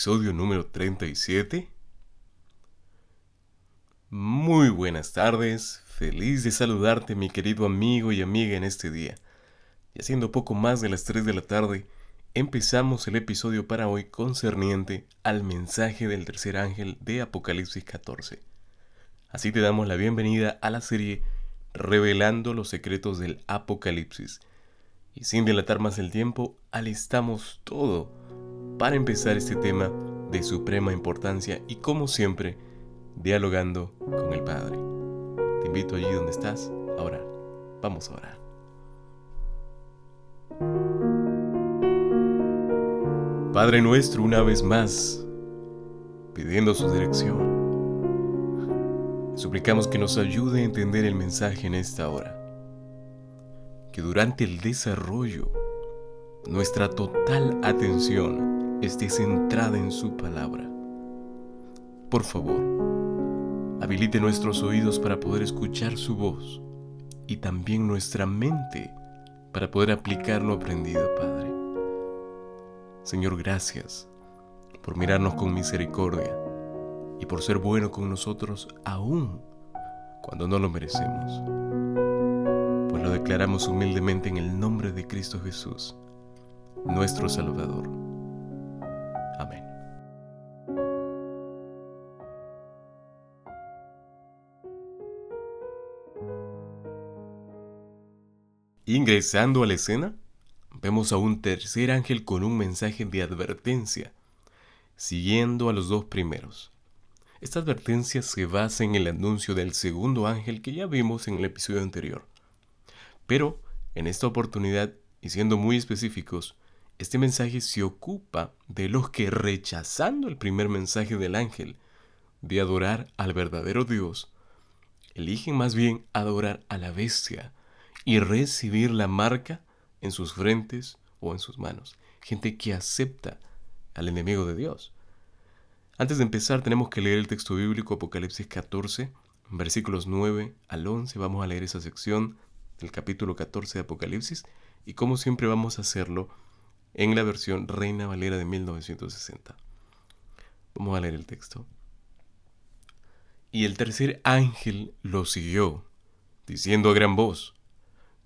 episodio número 37. Muy buenas tardes, feliz de saludarte mi querido amigo y amiga en este día. Y haciendo poco más de las 3 de la tarde, empezamos el episodio para hoy concerniente al mensaje del tercer ángel de Apocalipsis 14. Así te damos la bienvenida a la serie Revelando los secretos del Apocalipsis. Y sin dilatar más el tiempo, alistamos todo para empezar este tema de suprema importancia y como siempre, dialogando con el Padre. Te invito allí donde estás a orar. Vamos a orar. Padre nuestro, una vez más, pidiendo su dirección, suplicamos que nos ayude a entender el mensaje en esta hora. Que durante el desarrollo, nuestra total atención esté centrada en su palabra. Por favor, habilite nuestros oídos para poder escuchar su voz y también nuestra mente para poder aplicar lo aprendido, Padre. Señor, gracias por mirarnos con misericordia y por ser bueno con nosotros aún cuando no lo merecemos. Pues lo declaramos humildemente en el nombre de Cristo Jesús, nuestro Salvador. Ingresando a la escena, vemos a un tercer ángel con un mensaje de advertencia, siguiendo a los dos primeros. Esta advertencia se basa en el anuncio del segundo ángel que ya vimos en el episodio anterior. Pero, en esta oportunidad, y siendo muy específicos, este mensaje se ocupa de los que rechazando el primer mensaje del ángel de adorar al verdadero Dios, eligen más bien adorar a la bestia y recibir la marca en sus frentes o en sus manos. Gente que acepta al enemigo de Dios. Antes de empezar tenemos que leer el texto bíblico Apocalipsis 14, versículos 9 al 11. Vamos a leer esa sección del capítulo 14 de Apocalipsis y como siempre vamos a hacerlo en la versión Reina Valera de 1960. Vamos a leer el texto. Y el tercer ángel lo siguió, diciendo a gran voz,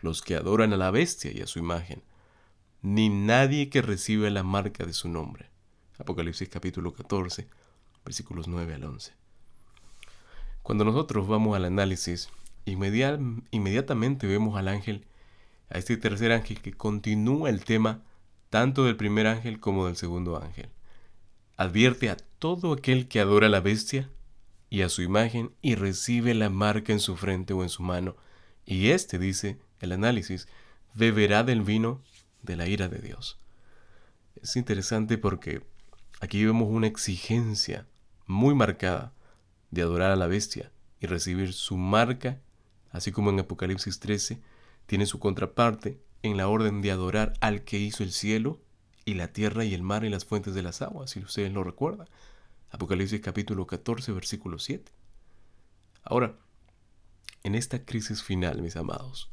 los que adoran a la bestia y a su imagen, ni nadie que recibe la marca de su nombre. Apocalipsis capítulo 14, versículos 9 al 11. Cuando nosotros vamos al análisis, inmediatamente vemos al ángel, a este tercer ángel que continúa el tema tanto del primer ángel como del segundo ángel. Advierte a todo aquel que adora a la bestia y a su imagen y recibe la marca en su frente o en su mano. Y este, dice el análisis, beberá del vino de la ira de Dios. Es interesante porque aquí vemos una exigencia muy marcada de adorar a la bestia y recibir su marca, así como en Apocalipsis 13 tiene su contraparte en la orden de adorar al que hizo el cielo y la tierra y el mar y las fuentes de las aguas, si ustedes lo recuerdan. Apocalipsis capítulo 14, versículo 7. Ahora, en esta crisis final, mis amados,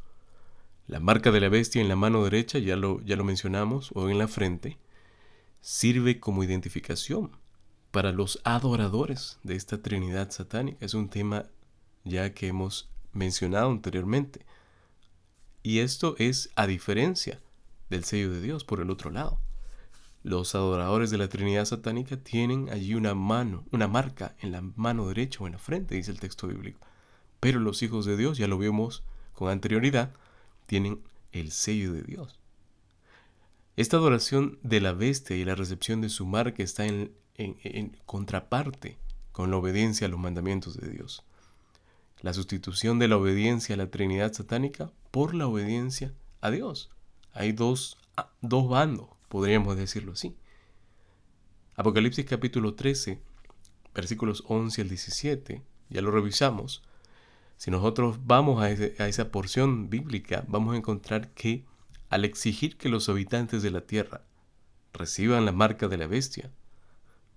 la marca de la bestia en la mano derecha, ya lo, ya lo mencionamos, o en la frente, sirve como identificación para los adoradores de esta Trinidad satánica. Es un tema ya que hemos mencionado anteriormente. Y esto es a diferencia del sello de Dios por el otro lado. Los adoradores de la Trinidad satánica tienen allí una mano, una marca en la mano derecha o en la frente, dice el texto bíblico. Pero los hijos de Dios, ya lo vimos con anterioridad, tienen el sello de Dios. Esta adoración de la bestia y la recepción de su marca está en, contraparte con la obediencia a los mandamientos de Dios la sustitución de la obediencia a la Trinidad satánica por la obediencia a Dios. Hay dos, dos bandos, podríamos decirlo así. Apocalipsis capítulo 13 versículos 11 al 17, ya lo revisamos, si nosotros vamos a, esa porción bíblica, vamos a encontrar que al exigir que los habitantes de la tierra reciban la marca de la bestia,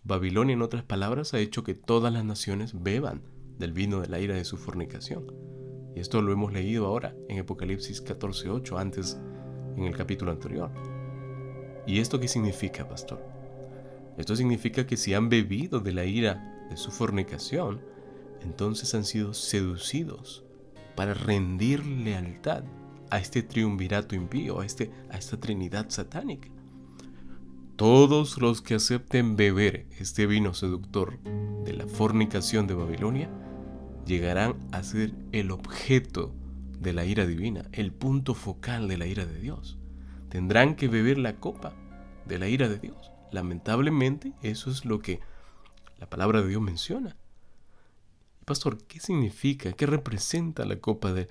Babilonia, en otras palabras, ha hecho que todas las naciones beban del vino de la ira de su fornicación. Y esto lo hemos leído ahora en Apocalipsis 14.8, antes en el capítulo anterior. ¿Y esto qué significa, pastor? Esto significa que si han bebido de la ira de su fornicación, entonces han sido seducidos para rendir lealtad a este triunvirato impío, a, este, a esta trinidad satánica. Todos los que acepten beber este vino seductor de la fornicación de Babilonia llegarán a ser el objeto de la ira divina, el punto focal de la ira de Dios. Tendrán que beber la copa de la ira de Dios. Lamentablemente, eso es lo que la palabra de Dios menciona. Pastor, ¿qué significa? ¿Qué representa la copa de,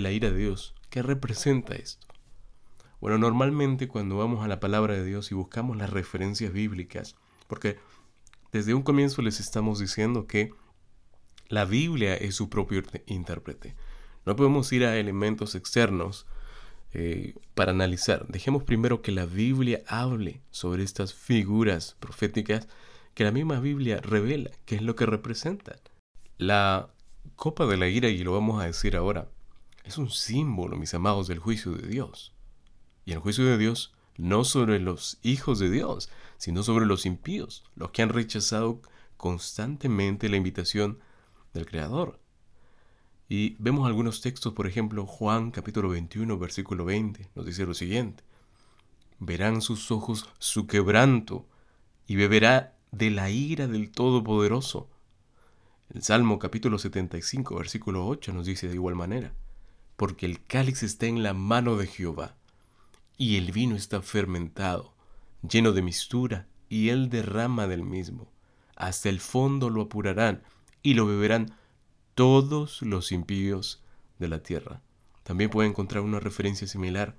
la ira de Dios? ¿Qué representa esto? Bueno, normalmente cuando vamos a la palabra de Dios y buscamos las referencias bíblicas, porque desde un comienzo les estamos diciendo que la Biblia es su propio intérprete. No podemos ir a elementos externos eh, para analizar. Dejemos primero que la Biblia hable sobre estas figuras proféticas que la misma Biblia revela, qué es lo que representan. La copa de la ira, y lo vamos a decir ahora, es un símbolo, mis amados, del juicio de Dios. Y el juicio de Dios no sobre los hijos de Dios, sino sobre los impíos, los que han rechazado constantemente la invitación del Creador. Y vemos algunos textos, por ejemplo, Juan capítulo 21, versículo 20, nos dice lo siguiente. Verán sus ojos su quebranto y beberá de la ira del Todopoderoso. El Salmo capítulo 75, versículo 8 nos dice de igual manera, porque el cáliz está en la mano de Jehová y el vino está fermentado, lleno de mistura, y él derrama del mismo. Hasta el fondo lo apurarán, y lo beberán todos los impíos de la tierra. También puede encontrar una referencia similar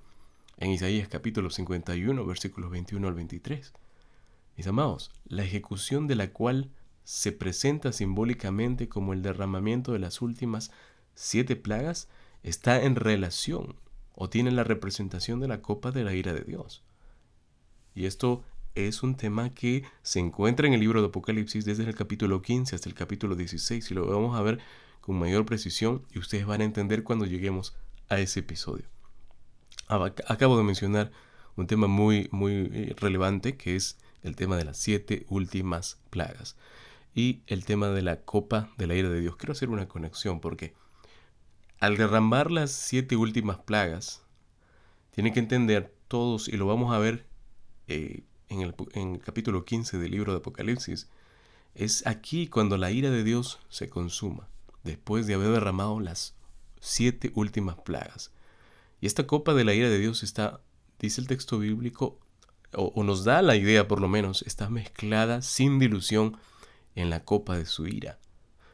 en Isaías capítulo 51, versículos 21 al 23. Mis amados, la ejecución de la cual se presenta simbólicamente como el derramamiento de las últimas siete plagas está en relación o tienen la representación de la copa de la ira de Dios. Y esto es un tema que se encuentra en el libro de Apocalipsis desde el capítulo 15 hasta el capítulo 16 y lo vamos a ver con mayor precisión y ustedes van a entender cuando lleguemos a ese episodio. Acabo de mencionar un tema muy, muy eh, relevante que es el tema de las siete últimas plagas y el tema de la copa de la ira de Dios. Quiero hacer una conexión porque al derramar las siete últimas plagas, tienen que entender todos, y lo vamos a ver eh, en, el, capítulo 15 del libro de Apocalipsis, es aquí cuando la ira de Dios se consuma, después de haber derramado las siete últimas plagas. Y esta copa de la ira de Dios está, dice el texto bíblico, o, o, nos da la idea por lo menos, está mezclada sin dilución en la copa de su ira.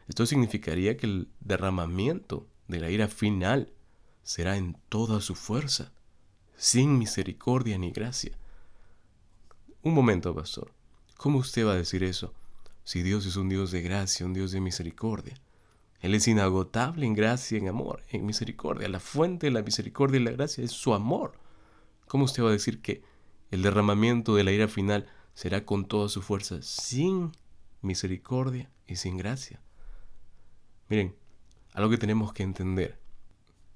Esto significaría que el derramamiento de la ira final será en toda su fuerza, sin misericordia ni gracia. Un momento, pastor. ¿Cómo usted va a decir eso? Si Dios es un Dios de gracia, un Dios de misericordia. Él es inagotable en gracia, en amor, en misericordia. La fuente de la misericordia y la gracia es su amor. ¿Cómo usted va a decir que el derramamiento de la ira final será con toda su fuerza, sin misericordia y sin gracia? Miren, algo que tenemos que entender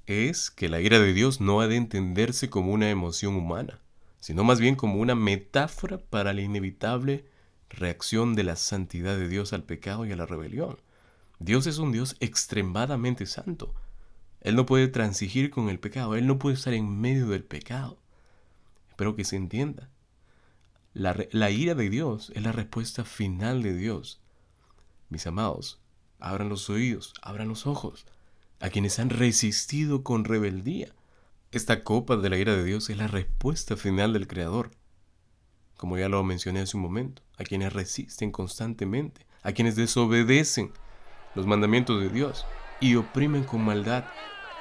es que la ira de Dios no ha de entenderse como una emoción humana, sino más bien como una metáfora para la inevitable reacción de la santidad de Dios al pecado y a la rebelión. Dios es un Dios extremadamente santo. Él no puede transigir con el pecado, Él no puede estar en medio del pecado. Espero que se entienda. La, ira de Dios es la respuesta final de Dios. Mis amados, abran los oídos, abran los ojos, a quienes han resistido con rebeldía. Esta copa de la ira de Dios es la respuesta final del Creador, como ya lo mencioné hace un momento, a quienes resisten constantemente, a quienes desobedecen los mandamientos de Dios y oprimen con maldad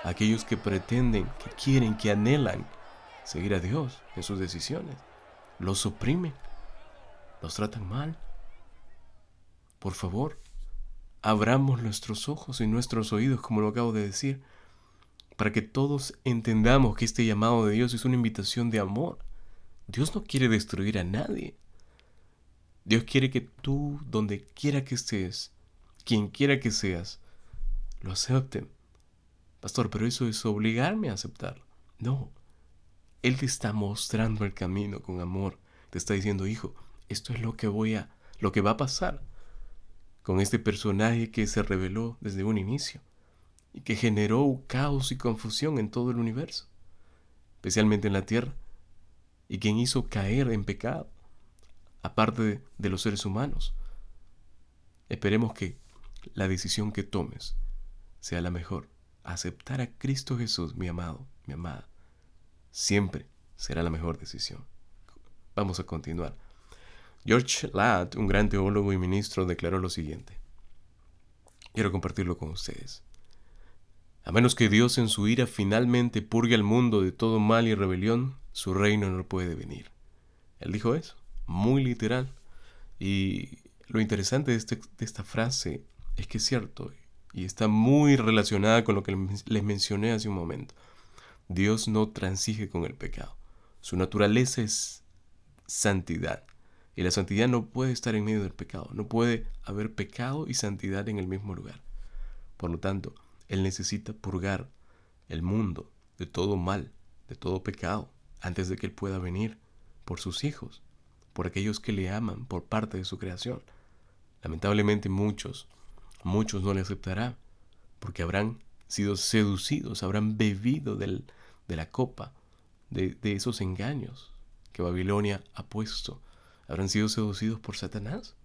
a aquellos que pretenden, que quieren, que anhelan seguir a Dios en sus decisiones. Los oprimen, los tratan mal, por favor, abramos nuestros ojos y nuestros oídos, como lo acabo de decir, para que todos entendamos que este llamado de Dios es una invitación de amor. Dios no quiere destruir a nadie. Dios quiere que tú, donde quiera que estés, quien quiera que seas, lo acepten. Pastor, pero eso es obligarme a aceptarlo. No. Él te está mostrando el camino con amor. Te está diciendo, hijo, esto es lo que voy a, lo que va a pasar con este personaje que se reveló desde un inicio y que generó caos y confusión en todo el universo, especialmente en la tierra, y quien hizo caer en pecado, aparte de, los seres humanos. Esperemos que la decisión que tomes sea la mejor. Aceptar a Cristo Jesús, mi amado, mi amada, siempre será la mejor decisión. Vamos a continuar. George Ladd, un gran teólogo y ministro, declaró lo siguiente. Quiero compartirlo con ustedes. A menos que Dios en su ira finalmente purgue al mundo de todo mal y rebelión, su reino no puede venir. Él dijo eso, muy literal. Y lo interesante de, este, de esta frase es que es cierto y está muy relacionada con lo que les mencioné hace un momento. Dios no transige con el pecado. Su naturaleza es santidad. Y la santidad no puede estar en medio del pecado. No puede haber pecado y santidad en el mismo lugar. Por lo tanto, él necesita purgar el mundo de todo mal, de todo pecado, antes de que Él pueda venir por sus hijos, por aquellos que le aman, por parte de su creación. Lamentablemente muchos, muchos no le aceptarán, porque habrán sido seducidos, habrán bebido del, de la copa, de, de esos engaños que Babilonia ha puesto, habrán sido seducidos por Satanás,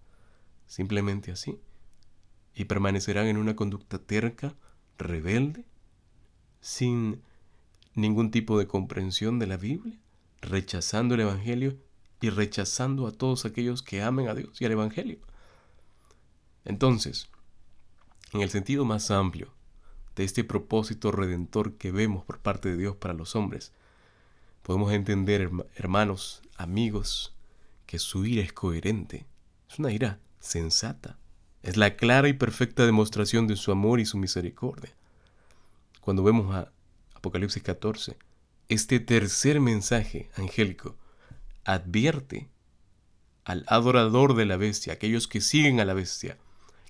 simplemente así, y permanecerán en una conducta terca, rebelde, sin ningún tipo de comprensión de la Biblia, rechazando el Evangelio y rechazando a todos aquellos que amen a Dios y al Evangelio. Entonces, en el sentido más amplio de este propósito redentor que vemos por parte de Dios para los hombres, podemos entender, hermanos, amigos, que su ira es coherente, es una ira sensata, es la clara y perfecta demostración de su amor y su misericordia. Cuando vemos a Apocalipsis 14, este tercer mensaje angélico advierte al adorador de la bestia, aquellos que siguen a la bestia,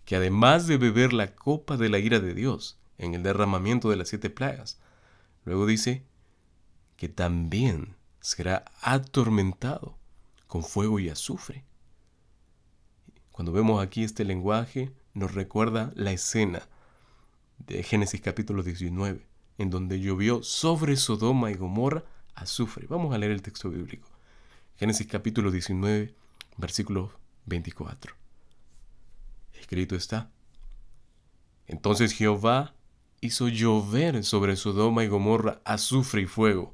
que además de beber la copa de la ira de Dios en el derramamiento de las siete plagas, luego dice que también será atormentado con fuego y azufre. Cuando vemos aquí este lenguaje, nos recuerda la escena de Génesis capítulo 19, en donde llovió sobre Sodoma y Gomorra azufre. Vamos a leer el texto bíblico. Génesis capítulo 19, versículo 24. Escrito está. Entonces Jehová hizo llover sobre Sodoma y Gomorra azufre y fuego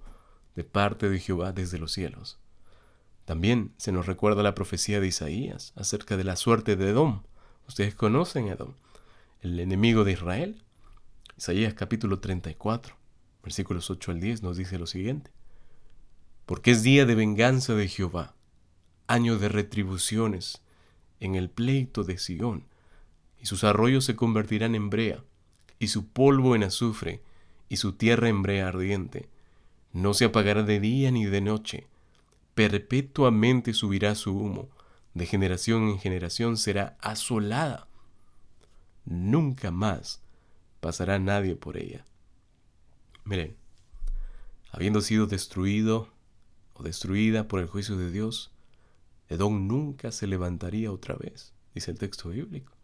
de parte de Jehová desde los cielos. También se nos recuerda la profecía de Isaías acerca de la suerte de Edom. Ustedes conocen Edom, el enemigo de Israel. Isaías capítulo 34, versículos 8 al 10 nos dice lo siguiente. Porque es día de venganza de Jehová, año de retribuciones en el pleito de Sión, y sus arroyos se convertirán en brea, y su polvo en azufre, y su tierra en brea ardiente. No se apagará de día ni de noche, perpetuamente subirá su humo, de generación en generación será asolada. Nunca más pasará nadie por ella. Miren, habiendo sido destruido o destruida por el juicio de Dios, Edom nunca se levantaría otra vez, dice el texto bíblico.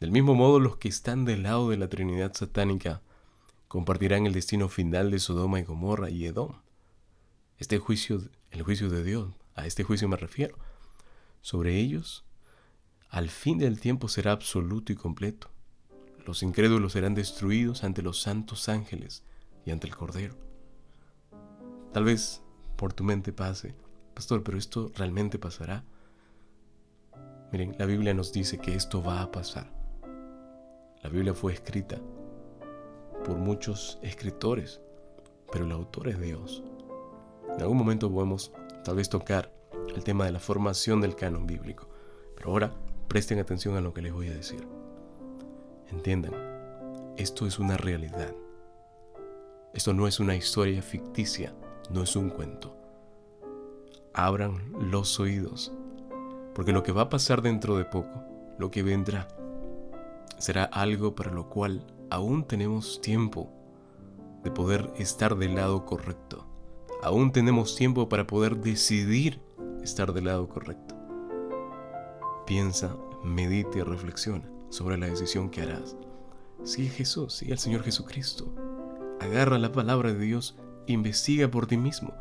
Del mismo modo, los que están del lado de la Trinidad satánica compartirán el destino final de Sodoma y Gomorra y Edom. Este juicio, el juicio de Dios, a este juicio me refiero, sobre ellos, al fin del tiempo será absoluto y completo. Los incrédulos serán destruidos ante los santos ángeles y ante el Cordero. Tal vez por tu mente pase, pastor, pero esto realmente pasará. Miren, la Biblia nos dice que esto va a pasar. La Biblia fue escrita por muchos escritores, pero el autor es Dios. En algún momento podemos tal vez tocar el tema de la formación del canon bíblico, pero ahora presten atención a lo que les voy a decir. Entiendan, esto es una realidad. Esto no es una historia ficticia, no es un cuento. Abran los oídos, porque lo que va a pasar dentro de poco, lo que vendrá, será algo para lo cual aún tenemos tiempo de poder estar del lado correcto. Aún tenemos tiempo para poder decidir estar del lado correcto. Piensa, medite reflexiona sobre la decisión que harás. Sigue Jesús, sigue al Señor Jesucristo. Agarra la palabra de Dios, investiga por ti mismo.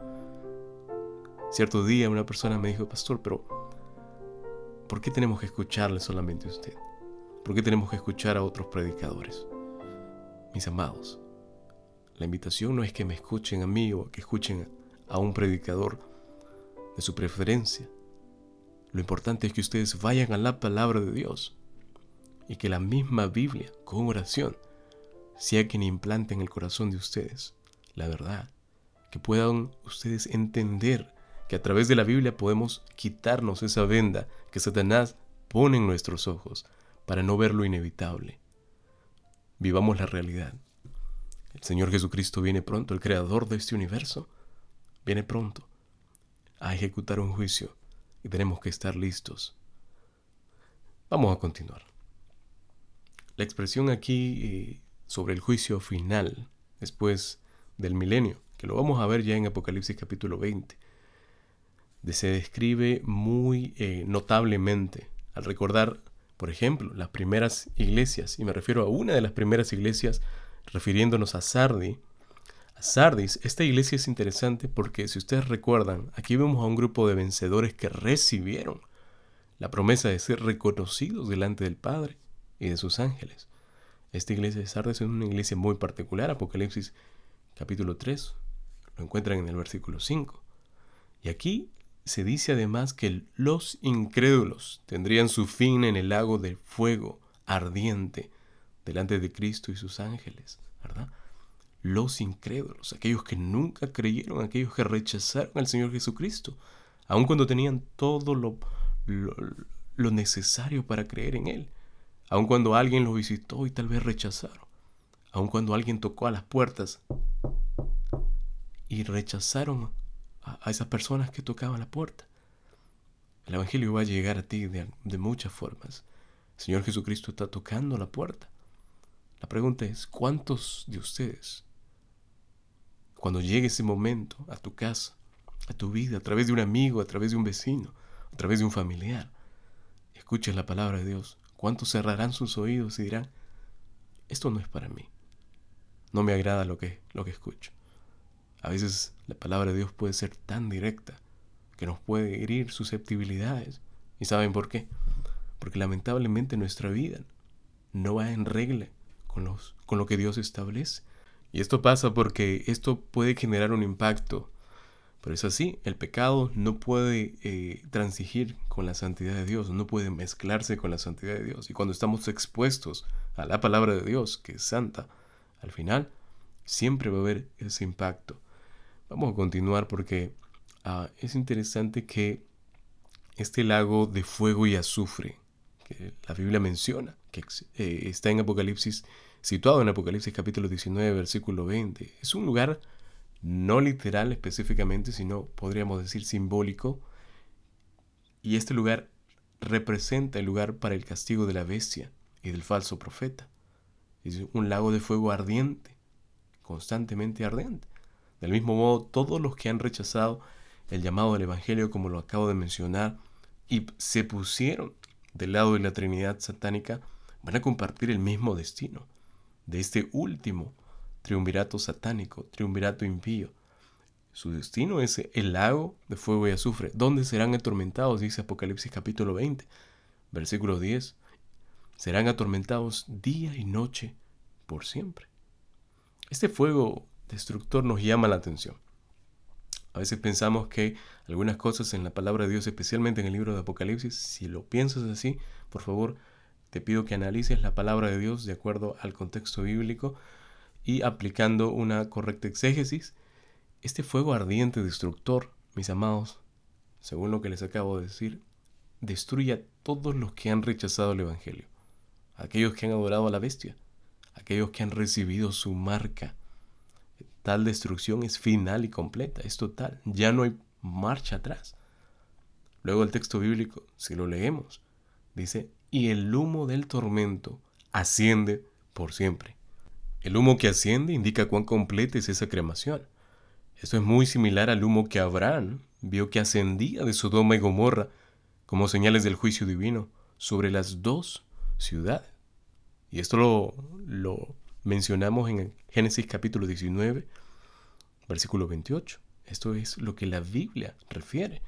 Cierto día una persona me dijo, pastor, pero ¿por qué tenemos que escucharle solamente a usted? ¿Por qué tenemos que escuchar a otros predicadores? Mis amados, la invitación no es que me escuchen a mí o que escuchen a un predicador de su preferencia. Lo importante es que ustedes vayan a la palabra de Dios y que la misma Biblia, con oración, sea quien implante en el corazón de ustedes la verdad, que puedan ustedes entender que a través de la Biblia podemos quitarnos esa venda que Satanás pone en nuestros ojos para no ver lo inevitable. Vivamos la realidad. El Señor Jesucristo viene pronto, el creador de este universo, viene pronto a ejecutar un juicio y tenemos que estar listos. Vamos a continuar. La expresión aquí eh, sobre el juicio final, después del milenio, que lo vamos a ver ya en Apocalipsis capítulo 20, se describe muy eh, notablemente al recordar por ejemplo, las primeras iglesias, y me refiero a una de las primeras iglesias refiriéndonos a Sardi. A Sardis, esta iglesia es interesante porque si ustedes recuerdan, aquí vemos a un grupo de vencedores que recibieron la promesa de ser reconocidos delante del Padre y de sus ángeles. Esta iglesia de Sardis es una iglesia muy particular, Apocalipsis capítulo 3, lo encuentran en el versículo 5. Y aquí se dice además que los incrédulos tendrían su fin en el lago de fuego ardiente delante de Cristo y sus ángeles, ¿verdad? Los incrédulos, aquellos que nunca creyeron, aquellos que rechazaron al Señor Jesucristo, aun cuando tenían todo lo, lo, necesario para creer en Él, aun cuando alguien los visitó y tal vez rechazaron, aun cuando alguien tocó a las puertas y rechazaron a, esas personas que tocaban la puerta. El Evangelio va a llegar a ti de, de muchas formas. El Señor Jesucristo está tocando la puerta. La pregunta es, ¿cuántos de ustedes, cuando llegue ese momento a tu casa, a tu vida, a través de un amigo, a través de un vecino, a través de un familiar, escuches la palabra de Dios, cuántos cerrarán sus oídos y dirán, esto no es para mí, no me agrada lo que, lo que escucho? A veces la palabra de Dios puede ser tan directa que nos puede herir susceptibilidades. ¿Y saben por qué? Porque lamentablemente nuestra vida no va en regla con, los, con lo que Dios establece. Y esto pasa porque esto puede generar un impacto. Pero es así, el pecado no puede eh, transigir con la santidad de Dios, no puede mezclarse con la santidad de Dios. Y cuando estamos expuestos a la palabra de Dios, que es santa, al final siempre va a haber ese impacto. Vamos a continuar porque ah, es interesante que este lago de fuego y azufre que la Biblia menciona, que eh, está en Apocalipsis, situado en Apocalipsis capítulo 19, versículo 20, es un lugar no literal específicamente, sino podríamos decir simbólico, y este lugar representa el lugar para el castigo de la bestia y del falso profeta. Es un lago de fuego ardiente, constantemente ardiente. Del mismo modo, todos los que han rechazado el llamado del Evangelio, como lo acabo de mencionar, y se pusieron del lado de la Trinidad satánica, van a compartir el mismo destino de este último triunvirato satánico, triunvirato impío. Su destino es el lago de fuego y azufre, donde serán atormentados, dice Apocalipsis capítulo 20, versículo 10. Serán atormentados día y noche por siempre. Este fuego destructor nos llama la atención. A veces pensamos que algunas cosas en la palabra de Dios, especialmente en el libro de Apocalipsis, si lo piensas así, por favor, te pido que analices la palabra de Dios de acuerdo al contexto bíblico y aplicando una correcta exégesis. Este fuego ardiente destructor, mis amados, según lo que les acabo de decir, destruye a todos los que han rechazado el Evangelio, aquellos que han adorado a la bestia, aquellos que han recibido su marca. Tal destrucción es final y completa, es total, ya no hay marcha atrás. Luego el texto bíblico, si lo leemos, dice, y el humo del tormento asciende por siempre. El humo que asciende indica cuán completa es esa cremación. Esto es muy similar al humo que Abraham vio que ascendía de Sodoma y Gomorra como señales del juicio divino sobre las dos ciudades. Y esto lo, lo mencionamos en Génesis capítulo 19, versículo 28. Esto es lo que la Biblia refiere.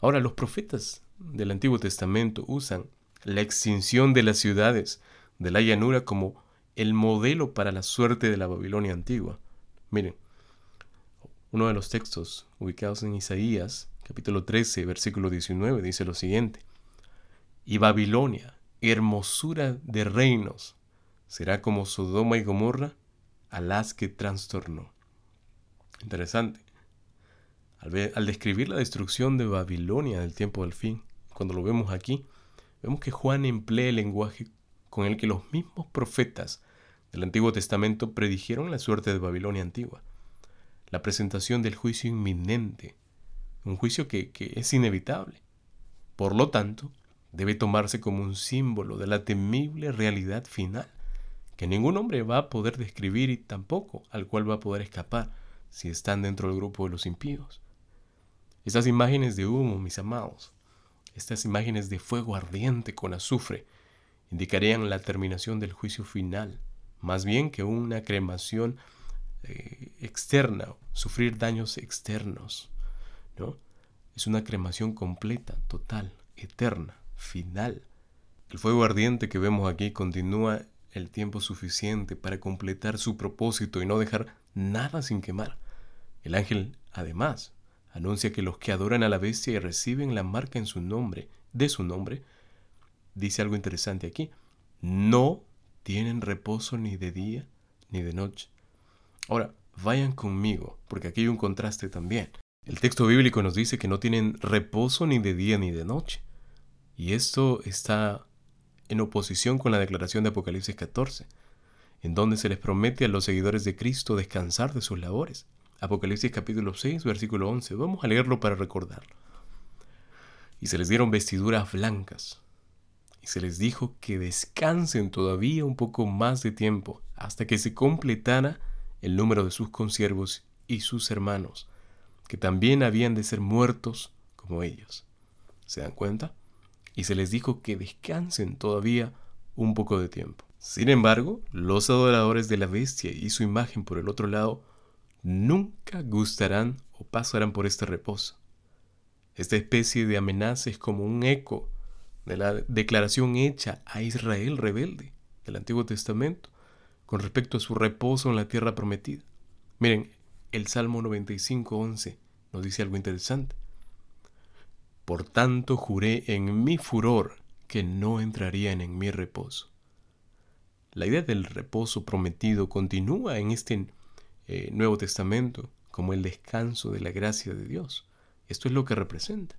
Ahora, los profetas del Antiguo Testamento usan la extinción de las ciudades de la llanura como el modelo para la suerte de la Babilonia antigua. Miren, uno de los textos ubicados en Isaías, capítulo 13, versículo 19, dice lo siguiente. Y Babilonia, hermosura de reinos, será como Sodoma y Gomorra a las que trastornó. Interesante. Al, describir la destrucción de Babilonia del tiempo del fin, cuando lo vemos aquí, vemos que Juan emplea el lenguaje con el que los mismos profetas del Antiguo Testamento predijeron la suerte de Babilonia antigua, la presentación del juicio inminente, un juicio que, que es inevitable. Por lo tanto, debe tomarse como un símbolo de la temible realidad final, que ningún hombre va a poder describir y tampoco al cual va a poder escapar si están dentro del grupo de los impíos. Estas imágenes de humo, mis amados, estas imágenes de fuego ardiente con azufre, indicarían la terminación del juicio final, más bien que una cremación eh, externa, sufrir daños externos. ¿no? Es una cremación completa, total, eterna, final. El fuego ardiente que vemos aquí continúa el tiempo suficiente para completar su propósito y no dejar nada sin quemar. El ángel, además, anuncia que los que adoran a la bestia y reciben la marca en su nombre, de su nombre, dice algo interesante aquí. No tienen reposo ni de día ni de noche. Ahora, vayan conmigo, porque aquí hay un contraste también. El texto bíblico nos dice que no tienen reposo ni de día ni de noche. Y esto está en oposición con la declaración de Apocalipsis 14, en donde se les promete a los seguidores de Cristo descansar de sus labores. Apocalipsis capítulo 6, versículo 11. Vamos a leerlo para recordarlo. Y se les dieron vestiduras blancas, y se les dijo que descansen todavía un poco más de tiempo hasta que se completara el número de sus consiervos y sus hermanos, que también habían de ser muertos como ellos. ¿Se dan cuenta? Y se les dijo que descansen todavía un poco de tiempo. Sin embargo, los adoradores de la bestia y su imagen por el otro lado nunca gustarán o pasarán por este reposo. Esta especie de amenaza es como un eco de la declaración hecha a Israel rebelde del Antiguo Testamento con respecto a su reposo en la tierra prometida. Miren, el Salmo 95.11 nos dice algo interesante. Por tanto juré en mi furor que no entrarían en mi reposo. La idea del reposo prometido continúa en este eh, Nuevo Testamento como el descanso de la gracia de Dios. Esto es lo que representa.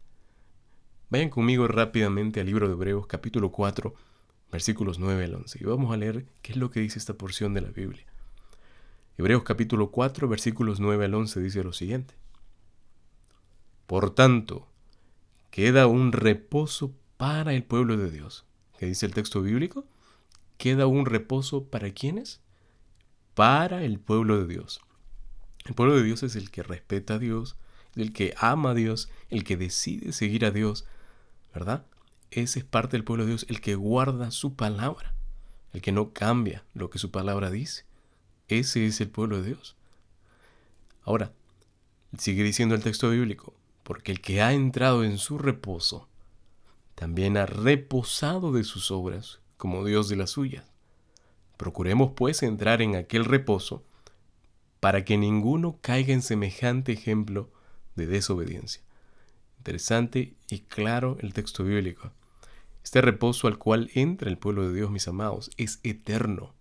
Vayan conmigo rápidamente al libro de Hebreos capítulo 4, versículos 9 al 11, y vamos a leer qué es lo que dice esta porción de la Biblia. Hebreos capítulo 4, versículos 9 al 11 dice lo siguiente. Por tanto, queda un reposo para el pueblo de Dios. ¿Qué dice el texto bíblico? Queda un reposo para quiénes? Para el pueblo de Dios. El pueblo de Dios es el que respeta a Dios, el que ama a Dios, el que decide seguir a Dios, ¿verdad? Ese es parte del pueblo de Dios, el que guarda su palabra, el que no cambia lo que su palabra dice. Ese es el pueblo de Dios. Ahora, sigue diciendo el texto bíblico, porque el que ha entrado en su reposo, también ha reposado de sus obras, como Dios de las suyas. Procuremos pues entrar en aquel reposo, para que ninguno caiga en semejante ejemplo de desobediencia interesante y claro el texto bíblico. Este reposo al cual entra el pueblo de Dios, mis amados, es eterno.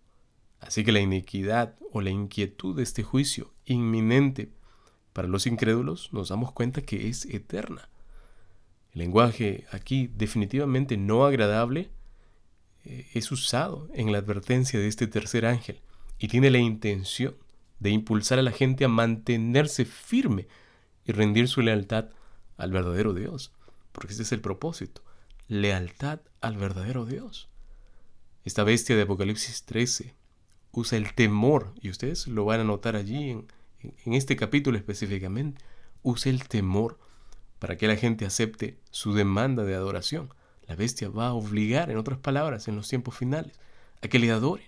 Así que la iniquidad o la inquietud de este juicio inminente para los incrédulos nos damos cuenta que es eterna. El lenguaje aquí definitivamente no agradable eh, es usado en la advertencia de este tercer ángel y tiene la intención de impulsar a la gente a mantenerse firme y rendir su lealtad al verdadero Dios, porque ese es el propósito, lealtad al verdadero Dios. Esta bestia de Apocalipsis 13 usa el temor, y ustedes lo van a notar allí en, en este capítulo específicamente, usa el temor para que la gente acepte su demanda de adoración. La bestia va a obligar, en otras palabras, en los tiempos finales, a que le adoren.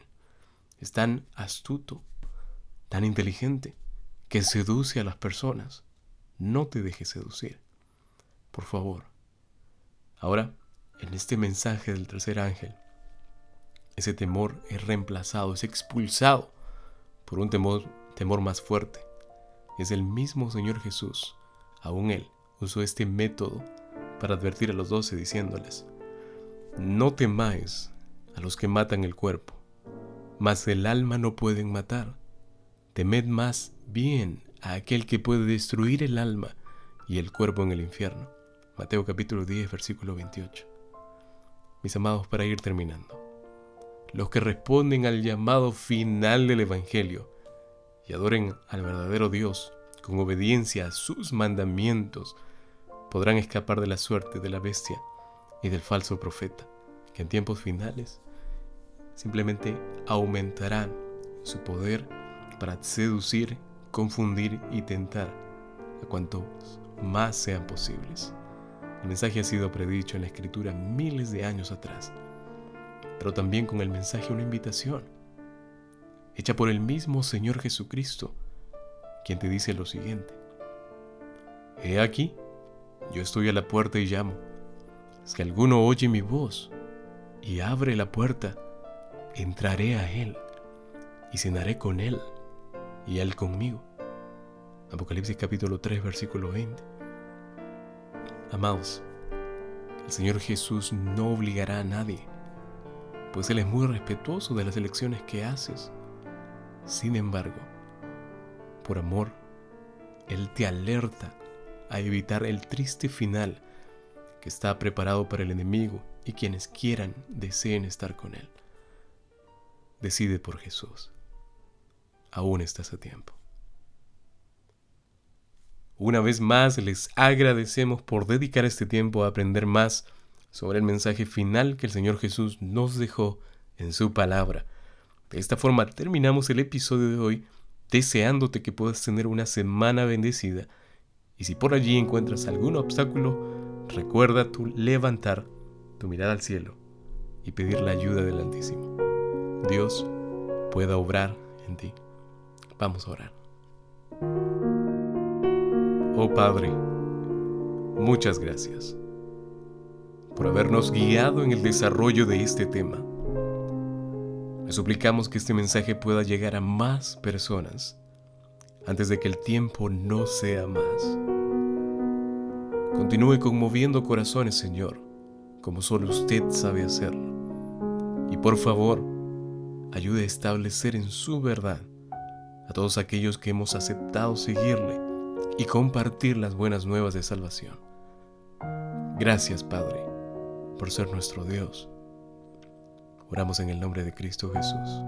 Es tan astuto, tan inteligente, que seduce a las personas. No te dejes seducir. Por favor. Ahora, en este mensaje del tercer ángel, ese temor es reemplazado, es expulsado por un temor, temor más fuerte. Es el mismo Señor Jesús, aún Él, usó este método para advertir a los doce diciéndoles, no temáis a los que matan el cuerpo, mas el alma no pueden matar. Temed más bien a aquel que puede destruir el alma y el cuerpo en el infierno. Mateo capítulo 10, versículo 28. Mis amados, para ir terminando, los que responden al llamado final del Evangelio y adoren al verdadero Dios con obediencia a sus mandamientos, podrán escapar de la suerte de la bestia y del falso profeta, que en tiempos finales simplemente aumentarán su poder para seducir, confundir y tentar a cuantos más sean posibles. El mensaje ha sido predicho en la escritura miles de años atrás, pero también con el mensaje una invitación, hecha por el mismo Señor Jesucristo, quien te dice lo siguiente. He aquí, yo estoy a la puerta y llamo. Si alguno oye mi voz y abre la puerta, entraré a él y cenaré con él y él conmigo. Apocalipsis capítulo 3, versículo 20. Amados, el Señor Jesús no obligará a nadie, pues Él es muy respetuoso de las elecciones que haces. Sin embargo, por amor, Él te alerta a evitar el triste final que está preparado para el enemigo y quienes quieran deseen estar con Él. Decide por Jesús. Aún estás a tiempo. Una vez más les agradecemos por dedicar este tiempo a aprender más sobre el mensaje final que el Señor Jesús nos dejó en su palabra. De esta forma terminamos el episodio de hoy deseándote que puedas tener una semana bendecida y si por allí encuentras algún obstáculo, recuerda tu levantar tu mirada al cielo y pedir la ayuda del Altísimo. Dios pueda obrar en ti. Vamos a orar. Oh Padre, muchas gracias por habernos guiado en el desarrollo de este tema. Le suplicamos que este mensaje pueda llegar a más personas antes de que el tiempo no sea más. Continúe conmoviendo corazones, Señor, como solo usted sabe hacerlo. Y por favor, ayude a establecer en su verdad a todos aquellos que hemos aceptado seguirle y compartir las buenas nuevas de salvación. Gracias, Padre, por ser nuestro Dios. Oramos en el nombre de Cristo Jesús.